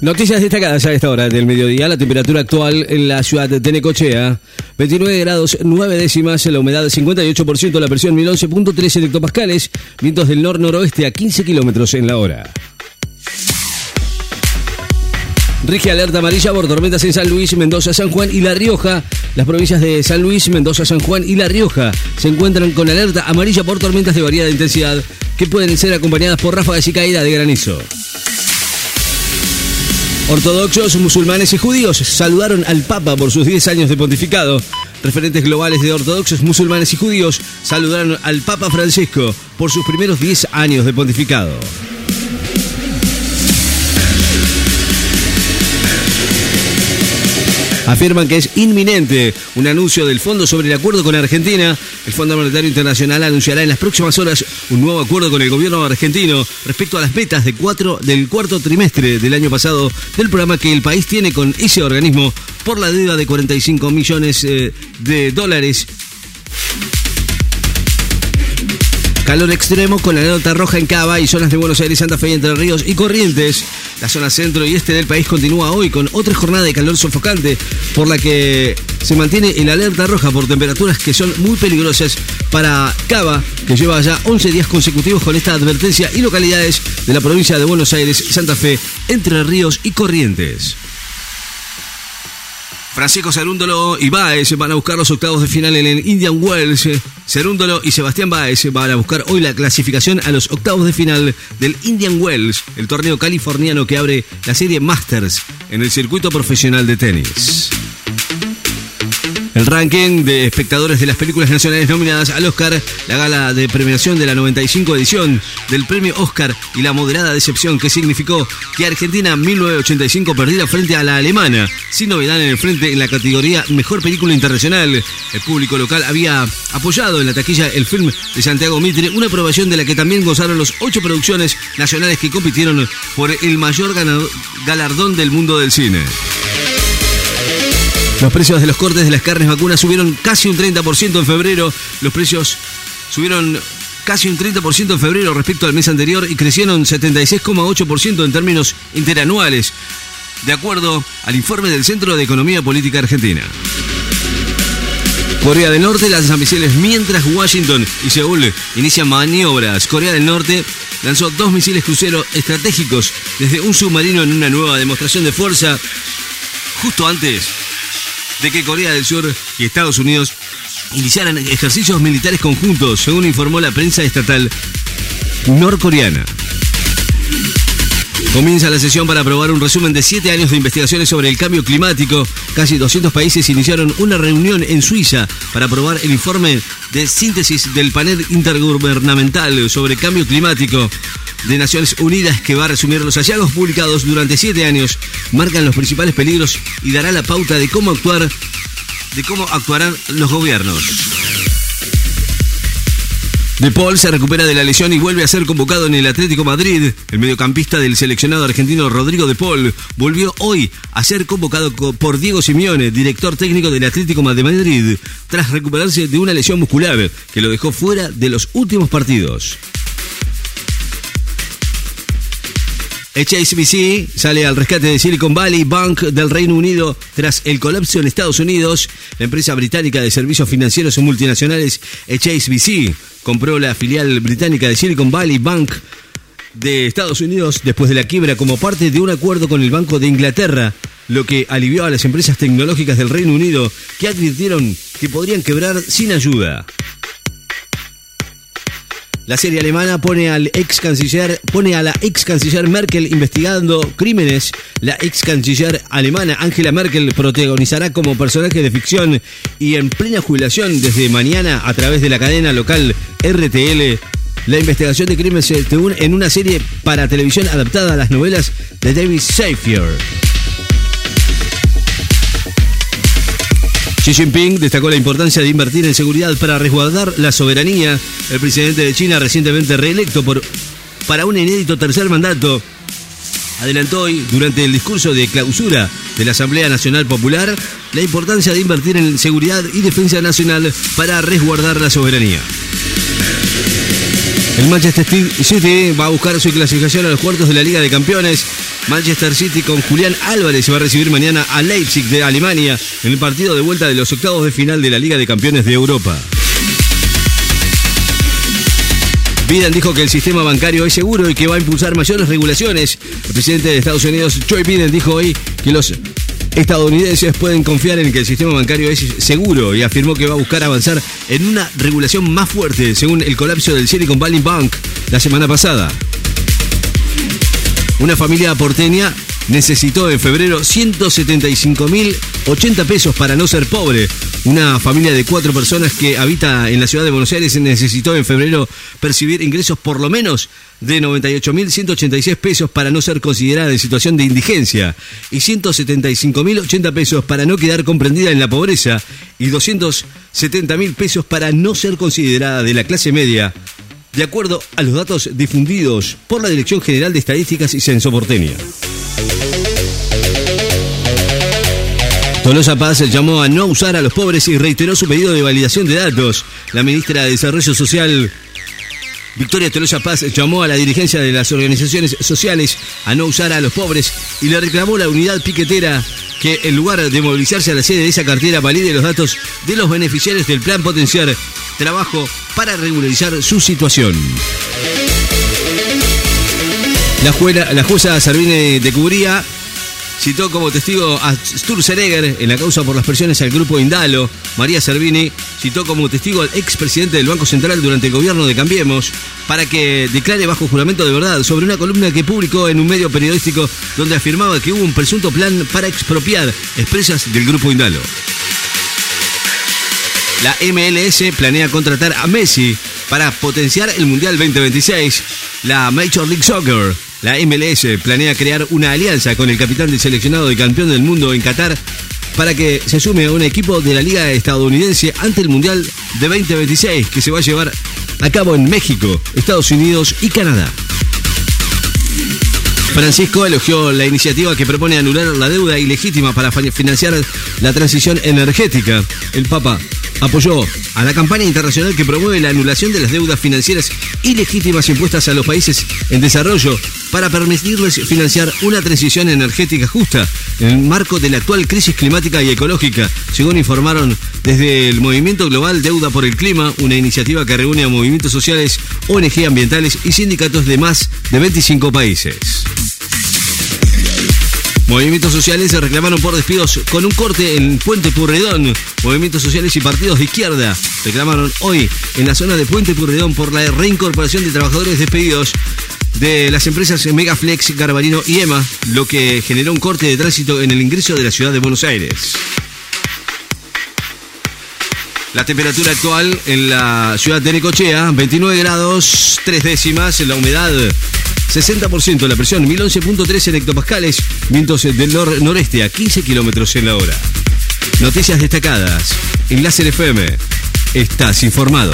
Noticias destacadas a esta hora del mediodía. La temperatura actual en la ciudad de Tenecochea, 29 grados 9 décimas, la humedad 58%, la presión 1011.13 hectopascales, vientos del nor-noroeste a 15 kilómetros en la hora. Rige alerta amarilla por tormentas en San Luis, Mendoza, San Juan y La Rioja. Las provincias de San Luis, Mendoza, San Juan y La Rioja se encuentran con alerta amarilla por tormentas de variada intensidad que pueden ser acompañadas por ráfagas y caída de granizo. Ortodoxos, musulmanes y judíos saludaron al Papa por sus 10 años de pontificado. Referentes globales de ortodoxos, musulmanes y judíos saludaron al Papa Francisco por sus primeros 10 años de pontificado. Afirman que es inminente un anuncio del fondo sobre el acuerdo con Argentina. El Fondo Monetario Internacional anunciará en las próximas horas un nuevo acuerdo con el gobierno argentino respecto a las metas de cuatro, del cuarto trimestre del año pasado del programa que el país tiene con ese organismo por la deuda de 45 millones eh, de dólares Calor extremo con la alerta roja en Cava y zonas de Buenos Aires, Santa Fe, Entre Ríos y Corrientes. La zona centro y este del país continúa hoy con otra jornada de calor sofocante, por la que se mantiene el alerta roja por temperaturas que son muy peligrosas para Cava, que lleva ya 11 días consecutivos con esta advertencia y localidades de la provincia de Buenos Aires, Santa Fe, Entre Ríos y Corrientes. Francisco Cerúndolo y Baez van a buscar los octavos de final en el Indian Wells. Cerúndolo y Sebastián Baez van a buscar hoy la clasificación a los octavos de final del Indian Wells, el torneo californiano que abre la serie Masters en el circuito profesional de tenis. El ranking de espectadores de las películas nacionales nominadas al Oscar, la gala de premiación de la 95 edición del premio Oscar y la moderada decepción que significó que Argentina 1985 perdiera frente a la alemana, sin novedad en el frente en la categoría Mejor Película Internacional. El público local había apoyado en la taquilla el film de Santiago Mitre, una aprobación de la que también gozaron los ocho producciones nacionales que compitieron por el mayor galardón del mundo del cine. Los precios de los cortes de las carnes vacunas subieron casi un 30% en febrero. Los precios subieron casi un 30% en febrero respecto al mes anterior y crecieron 76,8% en términos interanuales, de acuerdo al informe del Centro de Economía Política Argentina. Corea del Norte lanza misiles mientras Washington y Seúl inician maniobras. Corea del Norte lanzó dos misiles crucero estratégicos desde un submarino en una nueva demostración de fuerza justo antes de que Corea del Sur y Estados Unidos iniciaran ejercicios militares conjuntos, según informó la prensa estatal norcoreana. Comienza la sesión para aprobar un resumen de siete años de investigaciones sobre el cambio climático. Casi 200 países iniciaron una reunión en Suiza para aprobar el informe de síntesis del panel intergubernamental sobre cambio climático de Naciones Unidas que va a resumir los hallazgos publicados durante siete años, marcan los principales peligros y dará la pauta de cómo actuar, de cómo actuarán los gobiernos. De Paul se recupera de la lesión y vuelve a ser convocado en el Atlético Madrid. El mediocampista del seleccionado argentino Rodrigo De Paul volvió hoy a ser convocado por Diego Simeone, director técnico del Atlético de Madrid, tras recuperarse de una lesión muscular que lo dejó fuera de los últimos partidos. HSBC sale al rescate de Silicon Valley Bank del Reino Unido tras el colapso en Estados Unidos. La empresa británica de servicios financieros y multinacionales HSBC compró la filial británica de Silicon Valley Bank de Estados Unidos después de la quiebra como parte de un acuerdo con el Banco de Inglaterra, lo que alivió a las empresas tecnológicas del Reino Unido que advirtieron que podrían quebrar sin ayuda. La serie alemana pone al ex canciller, pone a la ex canciller Merkel investigando crímenes. La ex canciller alemana Angela Merkel protagonizará como personaje de ficción y en plena jubilación desde mañana a través de la cadena local RTL la investigación de crímenes en una serie para televisión adaptada a las novelas de David Safier. Xi Jinping destacó la importancia de invertir en seguridad para resguardar la soberanía. El presidente de China, recientemente reelecto por, para un inédito tercer mandato, adelantó hoy, durante el discurso de clausura de la Asamblea Nacional Popular, la importancia de invertir en seguridad y defensa nacional para resguardar la soberanía. El Manchester City va a buscar su clasificación a los cuartos de la Liga de Campeones. Manchester City con Julián Álvarez se va a recibir mañana a Leipzig de Alemania en el partido de vuelta de los octavos de final de la Liga de Campeones de Europa. Biden dijo que el sistema bancario es seguro y que va a impulsar mayores regulaciones. El presidente de Estados Unidos, Joe Biden, dijo hoy que los estadounidenses pueden confiar en que el sistema bancario es seguro y afirmó que va a buscar avanzar en una regulación más fuerte según el colapso del Silicon Valley Bank la semana pasada. Una familia porteña necesitó en febrero 175.080 pesos para no ser pobre. Una familia de cuatro personas que habita en la ciudad de Buenos Aires necesitó en febrero percibir ingresos por lo menos de 98.186 pesos para no ser considerada en situación de indigencia y 175.080 pesos para no quedar comprendida en la pobreza y 270.000 pesos para no ser considerada de la clase media de acuerdo a los datos difundidos por la Dirección General de Estadísticas y Censo Porteña. Tolosa Paz llamó a no usar a los pobres y reiteró su pedido de validación de datos. La ministra de Desarrollo Social, Victoria Tolosa Paz, llamó a la dirigencia de las organizaciones sociales a no usar a los pobres y le reclamó la unidad piquetera que en lugar de movilizarse a la sede de esa cartera valide los datos de los beneficiarios del plan potenciar trabajo para regularizar su situación. La, jueza, la jueza Servine de Cubría citó como testigo a Sturzenegger en la causa por las presiones al grupo Indalo. María Servini citó como testigo al expresidente del Banco Central durante el gobierno de Cambiemos para que declare bajo juramento de verdad sobre una columna que publicó en un medio periodístico donde afirmaba que hubo un presunto plan para expropiar expresas del grupo Indalo. La MLS planea contratar a Messi para potenciar el Mundial 2026. La Major League Soccer, la MLS, planea crear una alianza con el capitán del seleccionado y campeón del mundo en Qatar para que se sume a un equipo de la Liga estadounidense ante el Mundial de 2026 que se va a llevar a cabo en México, Estados Unidos y Canadá. Francisco elogió la iniciativa que propone anular la deuda ilegítima para financiar la transición energética. El Papa apoyó a la campaña internacional que promueve la anulación de las deudas financieras ilegítimas impuestas a los países en desarrollo para permitirles financiar una transición energética justa en el marco de la actual crisis climática y ecológica, según informaron desde el Movimiento Global Deuda por el Clima, una iniciativa que reúne a movimientos sociales, ONG ambientales y sindicatos de más de 25 países. Movimientos sociales se reclamaron por despidos con un corte en Puente Purredón. Movimientos sociales y partidos de izquierda reclamaron hoy en la zona de Puente Purredón por la reincorporación de trabajadores despedidos de las empresas Megaflex, Garbarino y EMA, lo que generó un corte de tránsito en el ingreso de la ciudad de Buenos Aires. La temperatura actual en la ciudad de Necochea, 29 grados, 3 décimas, la humedad 60% la presión, 1011.3 en hectopascales, vientos del nor-noreste a 15 kilómetros en la hora. Noticias destacadas. En Láser FM. Estás informado.